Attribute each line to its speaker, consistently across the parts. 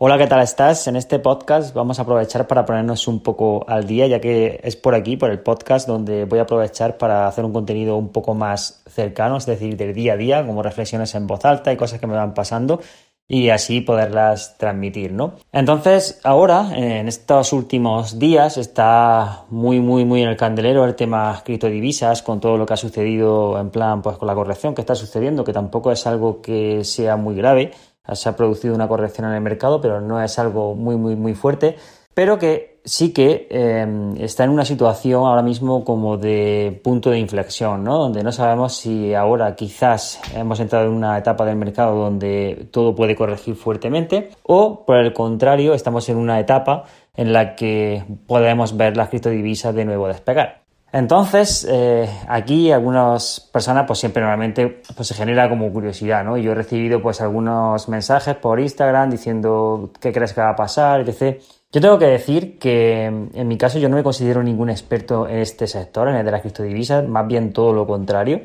Speaker 1: Hola, ¿qué tal estás? En este podcast vamos a aprovechar para ponernos un poco al día, ya que es por aquí, por el podcast, donde voy a aprovechar para hacer un contenido un poco más cercano, es decir, del día a día, como reflexiones en voz alta y cosas que me van pasando y así poderlas transmitir, ¿no? Entonces, ahora, en estos últimos días, está muy, muy, muy en el candelero el tema criptodivisas, con todo lo que ha sucedido en plan, pues con la corrección que está sucediendo, que tampoco es algo que sea muy grave, se ha producido una corrección en el mercado, pero no es algo muy, muy, muy fuerte, pero que sí que em, está en una situación ahora mismo como de punto de inflexión, ¿no? Donde no sabemos si ahora quizás hemos entrado en una etapa del mercado donde todo puede corregir fuertemente o por el contrario estamos en una etapa en la que podemos ver las criptodivisas de nuevo despegar. Entonces, eh, aquí algunas personas, pues siempre normalmente pues se genera como curiosidad, ¿no? Y yo he recibido pues algunos mensajes por Instagram diciendo qué crees que va a pasar, etc. Yo tengo que decir que en mi caso yo no me considero ningún experto en este sector, en el de las criptodivisas, más bien todo lo contrario.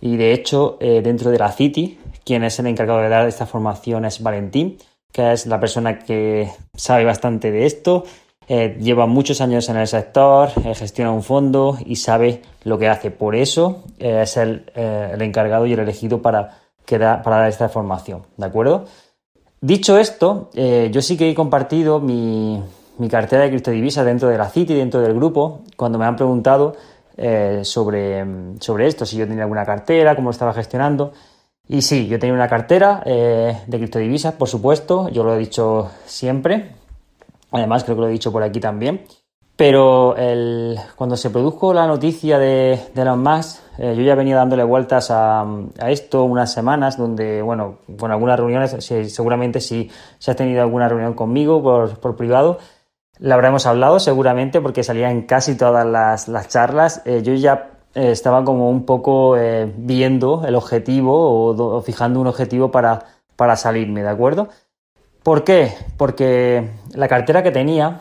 Speaker 1: Y de hecho, eh, dentro de la City, quien es el encargado de dar esta formación es Valentín, que es la persona que sabe bastante de esto eh, lleva muchos años en el sector, eh, gestiona un fondo y sabe lo que hace. Por eso eh, es el, encargado y el elegido para, dar esta formación. ¿De acuerdo? Dicho esto, yo sí que he compartido mi, cartera de criptodivisas dentro de la City, dentro del grupo, cuando me han preguntado sobre, sobre esto, si yo tenía alguna cartera, cómo lo estaba gestionando. Y sí, yo tenía una cartera de criptodivisas, por supuesto, yo lo he dicho siempre, Además, creo que lo he dicho por aquí también. Pero cuando se produjo la noticia de, de Elon Musk, eh, yo ya venía dándole vueltas a, esto unas semanas, donde, bueno, con algunas reuniones, seguramente si, se ha tenido alguna reunión conmigo por, privado, la habremos hablado seguramente porque salía en casi todas las, charlas. Eh, yo ya eh, estaba como un poco viendo el objetivo o, fijando un objetivo para, para salirme, ¿de acuerdo? ¿Por qué? Porque la cartera que tenía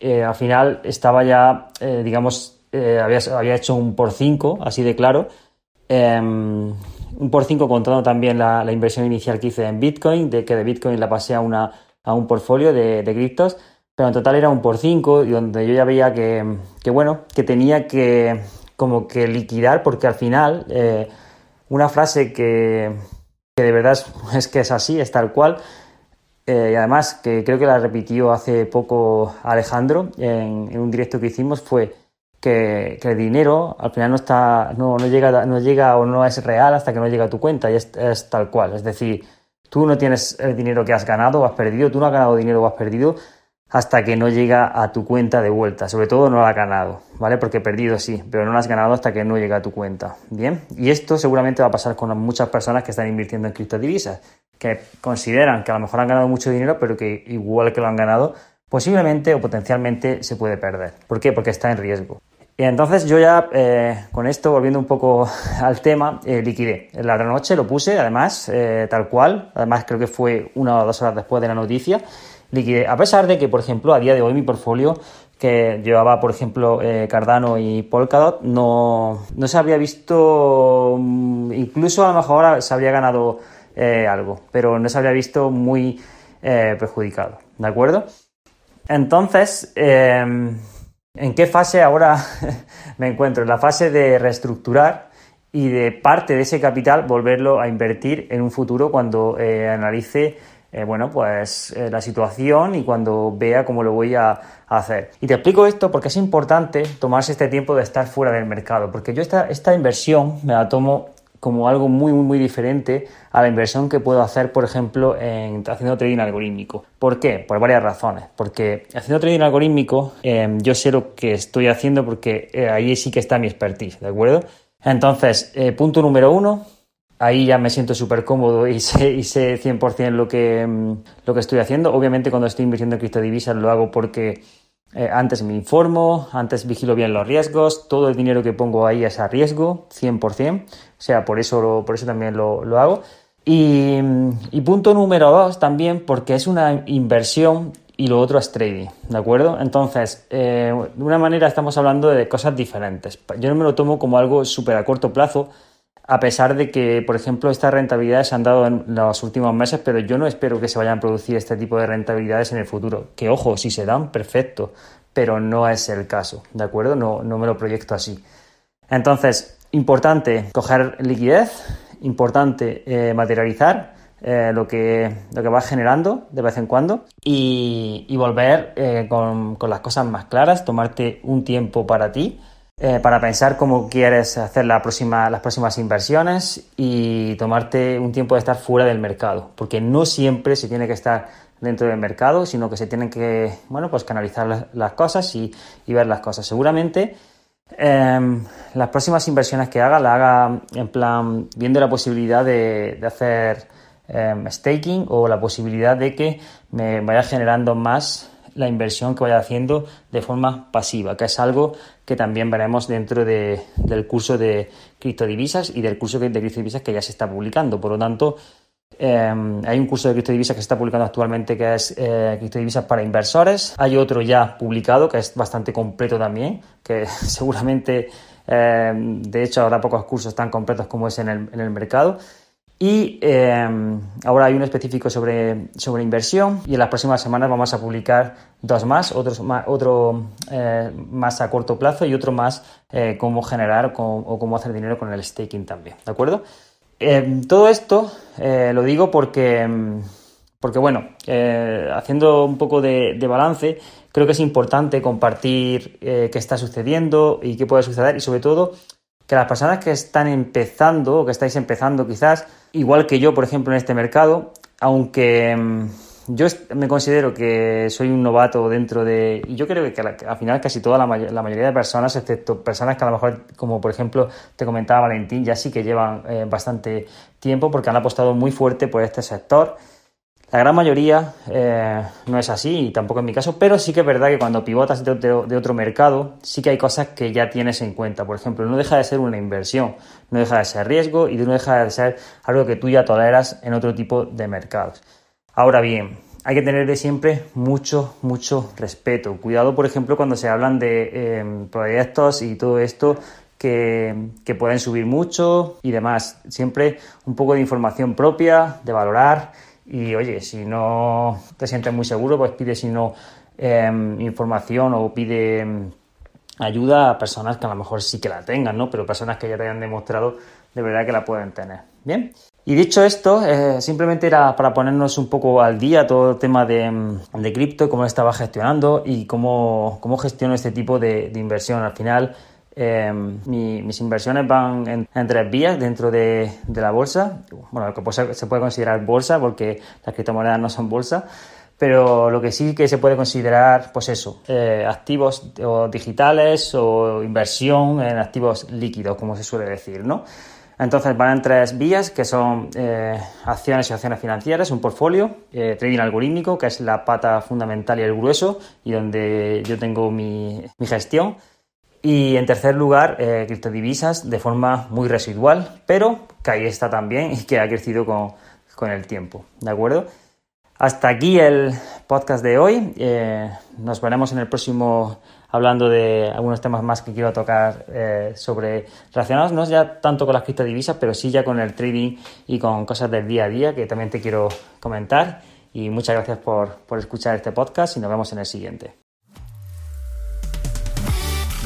Speaker 1: eh, al final estaba ya, eh, digamos, eh, había, hecho un por 5, así de claro. Em, un por 5 contando también la, inversión inicial que hice en Bitcoin, de que de Bitcoin la pasé a, una, a un portfolio de, criptos, pero en total era un por 5 y donde yo ya veía que, bueno, que tenía que como que liquidar porque al final una frase que, de verdad es que es así, es tal cual, eh, y además, que creo que la repitió hace poco Alejandro en, un directo que hicimos, fue que, el dinero al final no, está, no, llega, no llega o no es real hasta que no llega a tu cuenta y es, tal cual. Es decir, tú no tienes el dinero que has ganado o has perdido, tú no has ganado dinero o has perdido hasta que no llega a tu cuenta de vuelta. Sobre todo no lo has ganado, ¿vale? Porque perdido sí, pero no lo has ganado hasta que no llega a tu cuenta. Bien, y esto seguramente va a pasar con muchas personas que están invirtiendo en criptodivisas que consideran que a lo mejor han ganado mucho dinero, pero que igual que lo han ganado, posiblemente o potencialmente se puede perder. ¿Por qué? Porque está en riesgo. Y entonces yo ya eh, con esto, volviendo un poco al tema, eh, liquidé. La noche lo puse, además, eh, tal cual, además creo que fue una o dos horas después de la noticia, liquidé. A pesar de que, por ejemplo, a día de hoy mi portfolio que llevaba, por ejemplo, Cardano y Polkadot, no, no se había visto, mm, incluso a lo mejor se habría ganado eh, algo, pero no se habría visto muy eh, perjudicado, ¿de acuerdo? Entonces, em, ¿en qué fase ahora me encuentro? En la fase de reestructurar y de parte de ese capital volverlo a invertir en un futuro cuando eh, bueno, pues la situación y cuando vea cómo lo voy a, hacer. Y te explico esto porque es importante tomarse este tiempo de estar fuera del mercado, porque yo esta, esta inversión me la tomo como algo muy, muy, muy diferente a la inversión que puedo hacer, por ejemplo, en haciendo trading algorítmico. ¿Por qué? Por varias razones. Porque haciendo trading algorítmico, em, yo sé lo que estoy haciendo porque eh, ahí sí que está mi expertise, ¿de acuerdo? Entonces, eh, punto número uno, ahí ya me siento súper cómodo y sé, y sé 100% lo que, em, lo que estoy haciendo. Obviamente, cuando estoy invirtiendo en criptodivisas lo hago porque Eh, antes me informo, antes vigilo bien los riesgos, todo el dinero que pongo ahí es a riesgo, 100%, o sea, por eso, por eso también lo, hago. Y, punto número dos también, porque es una inversión y lo otro es trading, ¿de acuerdo? Entonces, eh, de una manera estamos hablando de cosas diferentes. Yo no me lo tomo como algo súper a corto plazo, a pesar de que, por ejemplo, estas rentabilidades se han dado en los últimos meses, pero yo no espero que se vayan a producir este tipo de rentabilidades en el futuro. Que ojo, si se dan, perfecto, pero no es el caso, ¿de acuerdo? No, no me lo proyecto así. Entonces, importante coger liquidez, importante eh, materializar eh, lo, que, lo que vas generando de vez en cuando y, volver eh, con, con las cosas más claras, tomarte un tiempo para ti eh, para pensar cómo quieres hacer las próximas inversiones y tomarte un tiempo de estar fuera del mercado, porque no siempre se tiene que estar dentro del mercado, sino que se tienen que, bueno, pues canalizar las, cosas y, ver las cosas. Seguramente em, las próximas inversiones que haga, la haga en plan viendo la posibilidad de, hacer em, staking o la posibilidad de que me vaya generando más la inversión que vaya haciendo de forma pasiva, que es algo que también veremos dentro del curso de criptodivisas y del curso de criptodivisas que ya se está publicando. Por lo tanto, em, hay un curso de criptodivisas que se está publicando actualmente que es eh, criptodivisas para inversores. Hay otro ya publicado que es bastante completo también, que seguramente, em, de hecho, habrá pocos cursos tan completos como es en el mercado. Y em, ahora hay uno específico sobre, sobre inversión y en las próximas semanas vamos a publicar dos más, otros otro eh, más a corto plazo y otro más eh, cómo generar o cómo hacer dinero con el staking también, ¿de acuerdo? Em, todo esto eh, lo digo porque, em, porque bueno, haciendo un poco de, de, balance, creo que es importante compartir qué está sucediendo y qué puede suceder y sobre todo que las personas que están empezando o que estáis empezando quizás, igual que yo, por ejemplo, en este mercado, aunque mm, yo me considero que soy un novato dentro de... Y yo creo que al final casi toda la, mayoría de personas, excepto personas que a lo mejor, como por ejemplo te comentaba Valentín, ya sí que llevan eh, bastante tiempo porque han apostado muy fuerte por este sector la gran mayoría eh, no es así, y tampoco en mi caso, pero sí que es verdad que cuando pivotas de, otro mercado, sí que hay cosas que ya tienes en cuenta. Por ejemplo, no deja de ser una inversión, no deja de ser riesgo y no deja de ser algo que tú ya toleras en otro tipo de mercados. Ahora bien, hay que tenerle siempre mucho, mucho respeto. Cuidado, por ejemplo, cuando se hablan de eh, proyectos y todo esto que, que, pueden subir mucho y demás. Siempre un poco de información propia, de valorar y oye, si no te sientes muy seguro, pues pide si no em, información o pide em, ayuda a personas que a lo mejor sí que la tengan, ¿no? Pero personas que ya te hayan demostrado de verdad que la pueden tener. Bien. Y dicho esto, eh, simplemente era para ponernos un poco al día todo el tema de, em, de cripto, cómo estaba gestionando y cómo, cómo gestiono este tipo de inversión. Al final, Em, mis inversiones van en, tres vías dentro de, la bolsa. Bueno, que se puede considerar bolsa porque las criptomonedas no son bolsa. Pero lo que sí que se puede considerar, pues eso, eh, activos digitales o inversión en activos líquidos, como se suele decir, ¿no? Entonces van en tres vías, que son eh, acciones y acciones financieras, un portfolio, eh, trading algorítmico, que es la pata fundamental y el grueso, y donde yo tengo mi, mi gestión. Y en tercer lugar, eh, criptodivisas de forma muy residual, pero que ahí está también y que ha crecido con, el tiempo. ¿De acuerdo? Hasta aquí el podcast de hoy. Eh, nos veremos en el próximo hablando de algunos temas más que quiero tocar eh, sobre relacionados no ya tanto con las criptodivisas, pero sí ya con el trading y con cosas del día a día que también te quiero comentar. Y muchas gracias por, por escuchar este podcast y nos vemos en el siguiente.